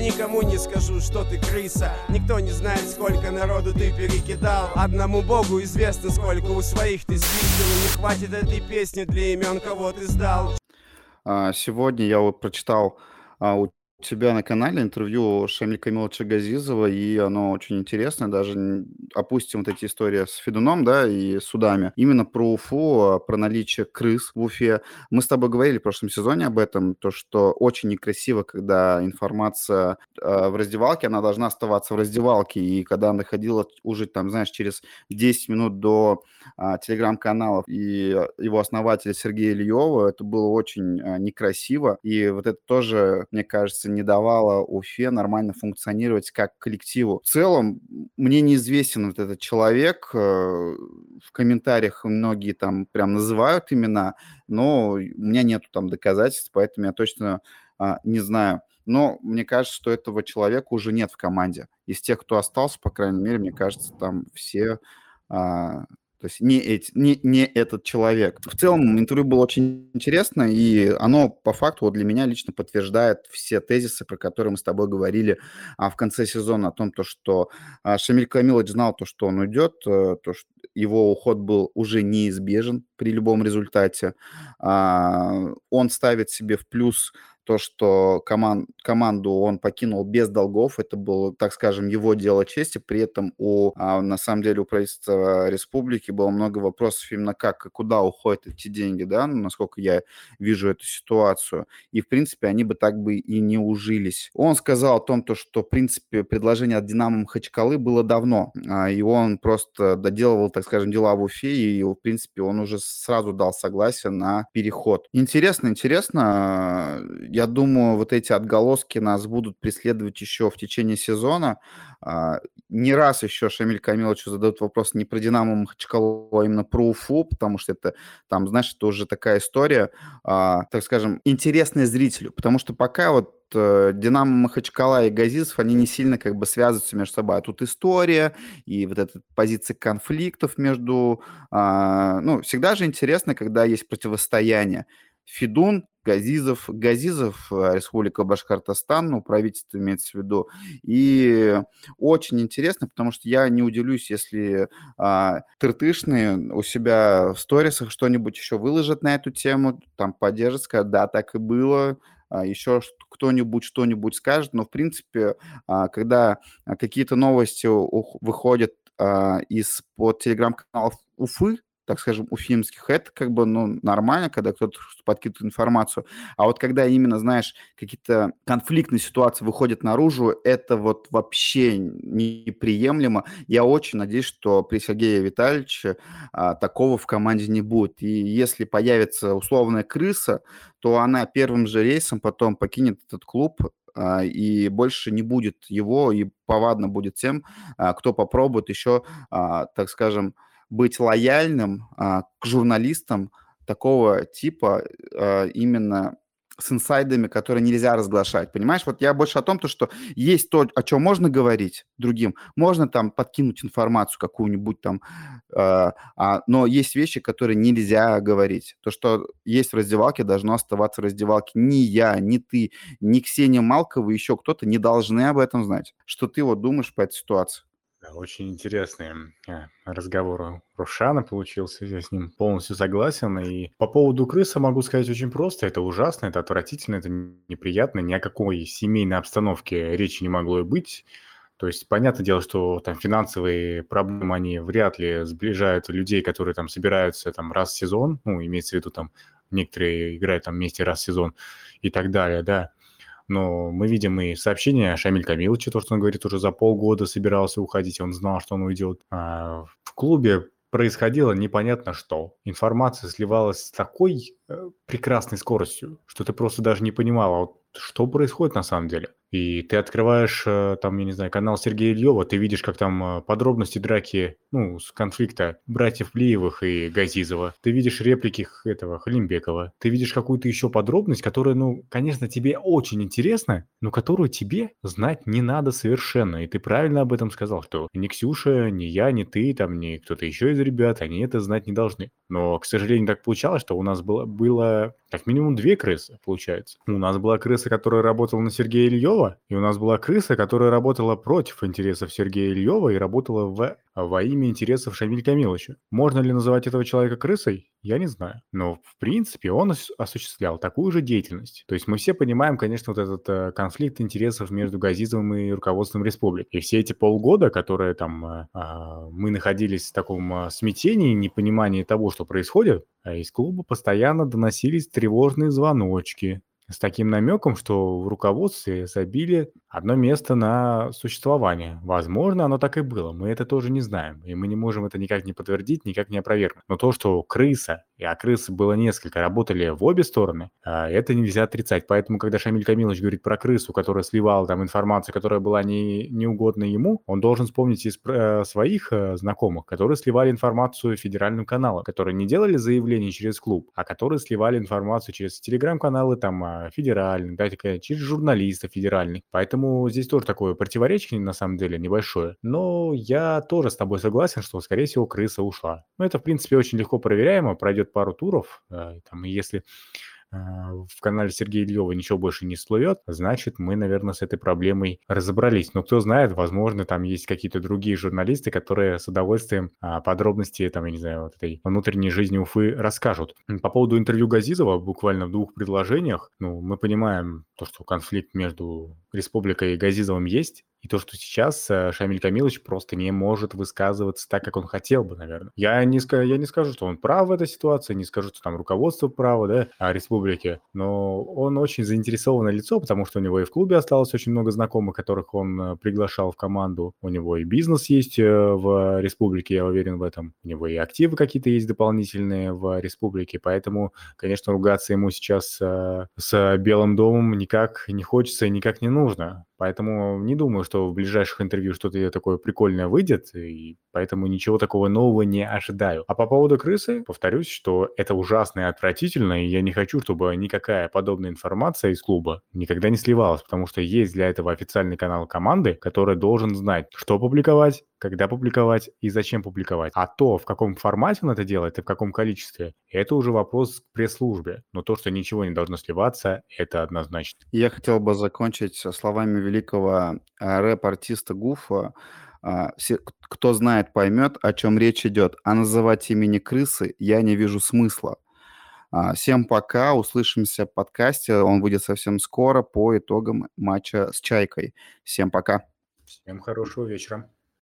Никому не скажу, что ты крыса. Никто не знает, сколько народу ты перекидал. Одному богу известно, сколько у своих ты И не хватит этой песни для имен, кого ты сдал. А, Сегодня я вот прочитал а, у тебя на канале интервью Шамиля Камиловича Газизова, и оно очень интересное, даже опустим вот эти истории с Федуном, да, и судами. Именно про Уфу, а, про наличие крыс в Уфе. Мы с тобой говорили в прошлом сезоне об этом, то, что очень некрасиво, когда информация э, в раздевалке, она должна оставаться в раздевалке, и когда она ходила уже, там, знаешь, через 10 минут до э, телеграм-каналов и его основателя Сергея Ильева, это было очень э, некрасиво, и вот это тоже, мне кажется, не давала Уфе нормально функционировать как коллективу. В целом, мне неизвестен вот этот человек. Э, в комментариях многие там прям называют имена, но у меня нету там доказательств, поэтому я точно а, не знаю. Но мне кажется, что этого человека уже нет в команде. Из тех, кто остался, по крайней мере, мне кажется, там все а, то есть не, эти, не, не этот человек. В целом интервью было очень интересно, и оно по факту вот для меня лично подтверждает все тезисы, про которые мы с тобой говорили а, в конце сезона, о том, то, что а, Шамиль Камилович знал то, что он уйдет, а, то, что его уход был уже неизбежен при любом результате. А, он ставит себе в плюс то, что команд, команду он покинул без долгов, это было, так скажем, его дело чести. При этом у, а, на самом деле, у правительства республики было много вопросов именно как и куда уходят эти деньги, да, ну, насколько я вижу эту ситуацию. И, в принципе, они бы так бы и не ужились. Он сказал о том, то, что, в принципе, предложение от «Динамо» Махачкалы было давно, а, и он просто доделывал, так скажем, дела в Уфе, и, в принципе, он уже сразу дал согласие на переход. Интересно, интересно я думаю, вот эти отголоски нас будут преследовать еще в течение сезона. А, не раз еще Шамиль Камиловичу задают вопрос не про Динамо Махачкалу, а именно про Уфу, потому что это, там, знаешь, это уже такая история, а, так скажем, интересная зрителю. Потому что пока вот э, Динамо Махачкала и Газизов, они не сильно как бы связываются между собой. А тут история и вот эта позиция конфликтов между... А, ну, всегда же интересно, когда есть противостояние. Федун, Газизов, Газизов, э, Республика Башкортостан, ну, правительство имеется в виду. И очень интересно, потому что я не удивлюсь, если а, тыртышные у себя в сторисах что-нибудь еще выложат на эту тему, там поддержат, скажут, да, так и было, а, еще кто-нибудь что-нибудь скажет, но, в принципе, а, когда какие-то новости выходят а, из-под телеграм-каналов Уфы, так скажем, уфимских, это как бы, ну, нормально, когда кто-то подкидывает информацию. А вот когда именно, знаешь, какие-то конфликтные ситуации выходят наружу, это вот вообще неприемлемо. Я очень надеюсь, что при Сергее Витальевиче а, такого в команде не будет. И если появится условная крыса, то она первым же рейсом потом покинет этот клуб, а, и больше не будет его, и повадно будет тем, а, кто попробует еще, а, так скажем, быть лояльным а, к журналистам такого типа а, именно с инсайдами, которые нельзя разглашать. Понимаешь, вот я больше о том, то, что есть то, о чем можно говорить другим, можно там подкинуть информацию какую-нибудь там, э, а, но есть вещи, которые нельзя говорить. То, что есть в раздевалке, должно оставаться в раздевалке. Ни я, ни ты, ни Ксения Малкова, еще кто-то не должны об этом знать. Что ты вот думаешь по этой ситуации? Очень интересный э, разговор у Рушана получился, я с ним полностью согласен. И по поводу крыса могу сказать очень просто. Это ужасно, это отвратительно, это неприятно. Ни о какой семейной обстановке речи не могло и быть. То есть, понятное дело, что там финансовые проблемы, они вряд ли сближают людей, которые там собираются там раз в сезон, ну, имеется в виду там некоторые играют там вместе раз в сезон и так далее, да но мы видим и сообщения Шамиль Камиловича, то, что он говорит, уже за полгода собирался уходить, он знал, что он уйдет. А в клубе происходило непонятно что. Информация сливалась с такой э, прекрасной скоростью, что ты просто даже не понимал, а вот что происходит на самом деле. И ты открываешь, э, там, я не знаю, канал Сергея Ильева, ты видишь, как там э, подробности драки, ну, с конфликта братьев Плиевых и Газизова. Ты видишь реплики этого Халимбекова. Ты видишь какую-то еще подробность, которая, ну, конечно, тебе очень интересна, но которую тебе знать не надо совершенно. И ты правильно об этом сказал, что ни Ксюша, ни я, ни ты, там, ни кто-то еще из ребят, они это знать не должны. Но, к сожалению, так получалось, что у нас было, было Как минимум две крысы, получается. У нас была крыса, которая работала на Сергея Ильева, и у нас была крыса, которая работала против интересов Сергея Ильева и работала в, во имя интересов Шамиля Камиловича. Можно ли называть этого человека крысой? Я не знаю. Но, в принципе, он осуществлял такую же деятельность. То есть мы все понимаем, конечно, вот этот э, конфликт интересов между Газизовым и руководством республики. И все эти полгода, которые там э, э, мы находились в таком э, смятении, непонимании того, что происходит, из клуба постоянно доносились тревожные звоночки, с таким намеком, что в руководстве забили одно место на существование. Возможно, оно так и было. Мы это тоже не знаем. И мы не можем это никак не подтвердить, никак не опровергнуть. Но то, что крыса, а крысы было несколько, работали в обе стороны, а, это нельзя отрицать. Поэтому, когда Шамиль Камилович говорит про крысу, которая сливала там информацию, которая была не, неугодна ему, он должен вспомнить из э, своих э, знакомых, которые сливали информацию федеральным каналам, которые не делали заявления через клуб, а которые сливали информацию через телеграм-каналы, там, а, федеральных, да, через журналистов федеральных. Поэтому здесь тоже такое противоречие, на самом деле, небольшое. Но я тоже с тобой согласен, что, скорее всего, крыса ушла. Ну, это, в принципе, очень легко проверяемо. Пройдет пару туров. Э, там, если а, в канале Сергея Ильева ничего больше не всплывет, значит, мы, наверное, с этой проблемой разобрались. Но кто знает, возможно, там есть какие-то другие журналисты, которые с удовольствием а, подробности, там, я не знаю, вот этой внутренней жизни Уфы расскажут. По поводу интервью Газизова, буквально в двух предложениях, ну, мы понимаем то, что конфликт между Республикой и Газизовым есть, и то, что сейчас э, Шамиль Камилович просто не может высказываться так, как он хотел бы, наверное. Я не, я не скажу, что он прав в этой ситуации, не скажу, что там руководство право, да, о республике, но он очень заинтересованное лицо, потому что у него и в клубе осталось очень много знакомых, которых он э, приглашал в команду. У него и бизнес есть э, в республике, я уверен в этом. У него и активы какие-то есть дополнительные в республике, поэтому, конечно, ругаться ему сейчас с Белым домом никак не хочется и никак не нужно. Поэтому не думаю, что в ближайших интервью что-то такое прикольное выйдет, и поэтому ничего такого нового не ожидаю. А по поводу крысы, повторюсь, что это ужасно и отвратительно, и я не хочу, чтобы никакая подобная информация из клуба никогда не сливалась, потому что есть для этого официальный канал команды, который должен знать, что публиковать, когда публиковать и зачем публиковать. А то, в каком формате он это делает и в каком количестве, это уже вопрос к пресс-службе. Но то, что ничего не должно сливаться, это однозначно. Я хотел бы закончить словами великого а, рэп-артиста Гуфа. А, все, кто знает, поймет, о чем речь идет. А называть имени крысы я не вижу смысла. А, всем пока, услышимся в подкасте. Он выйдет совсем скоро по итогам матча с Чайкой. Всем пока. Всем хорошего вечера.